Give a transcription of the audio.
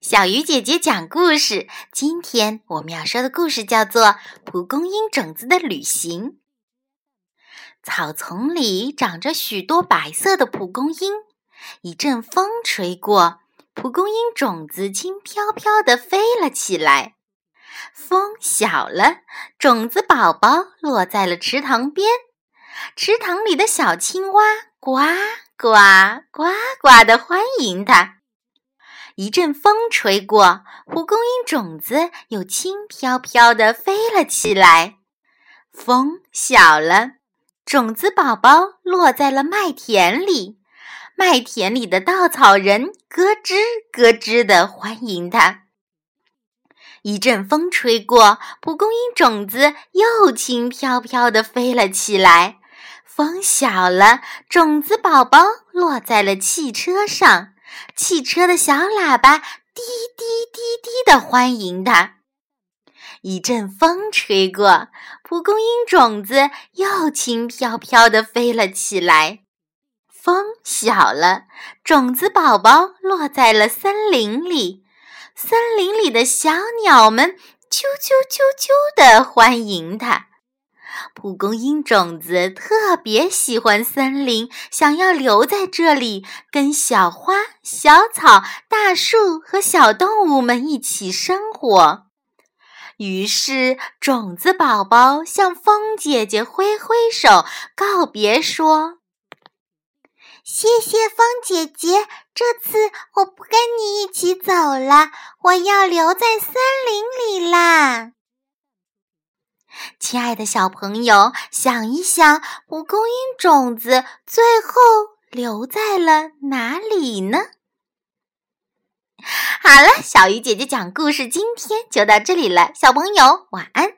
小鱼姐姐讲故事。今天我们要说的故事叫做《蒲公英种子的旅行》。草丛里长着许多白色的蒲公英，一阵风吹过，蒲公英种子轻飘飘地飞了起来。风小了，种子宝宝落在了池塘边。池塘里的小青蛙呱呱呱呱地欢迎它。一阵风吹过，蒲公英种子又轻飘飘地飞了起来。风小了，种子宝宝落在了麦田里。麦田里的稻草人咯吱咯吱地欢迎它。一阵风吹过，蒲公英种子又轻飘飘地飞了起来。风小了，种子宝宝落在了汽车上。汽车的小喇叭滴滴滴滴地欢迎它。一阵风吹过，蒲公英种子又轻飘飘地飞了起来。风小了，种子宝宝落在了森林里。森林里的小鸟们啾啾啾啾地欢迎它。蒲公英种子特别喜欢森林，想要留在这里，跟小花、小草、大树和小动物们一起生活。于是，种子宝宝向风姐姐挥挥手，告别说：“谢谢风姐姐，这次我不跟你一起走了，我要留在森林里啦。”亲爱的小朋友，想一想，蒲公英种子最后留在了哪里呢？好了，小鱼姐姐讲故事，今天就到这里了，小朋友晚安。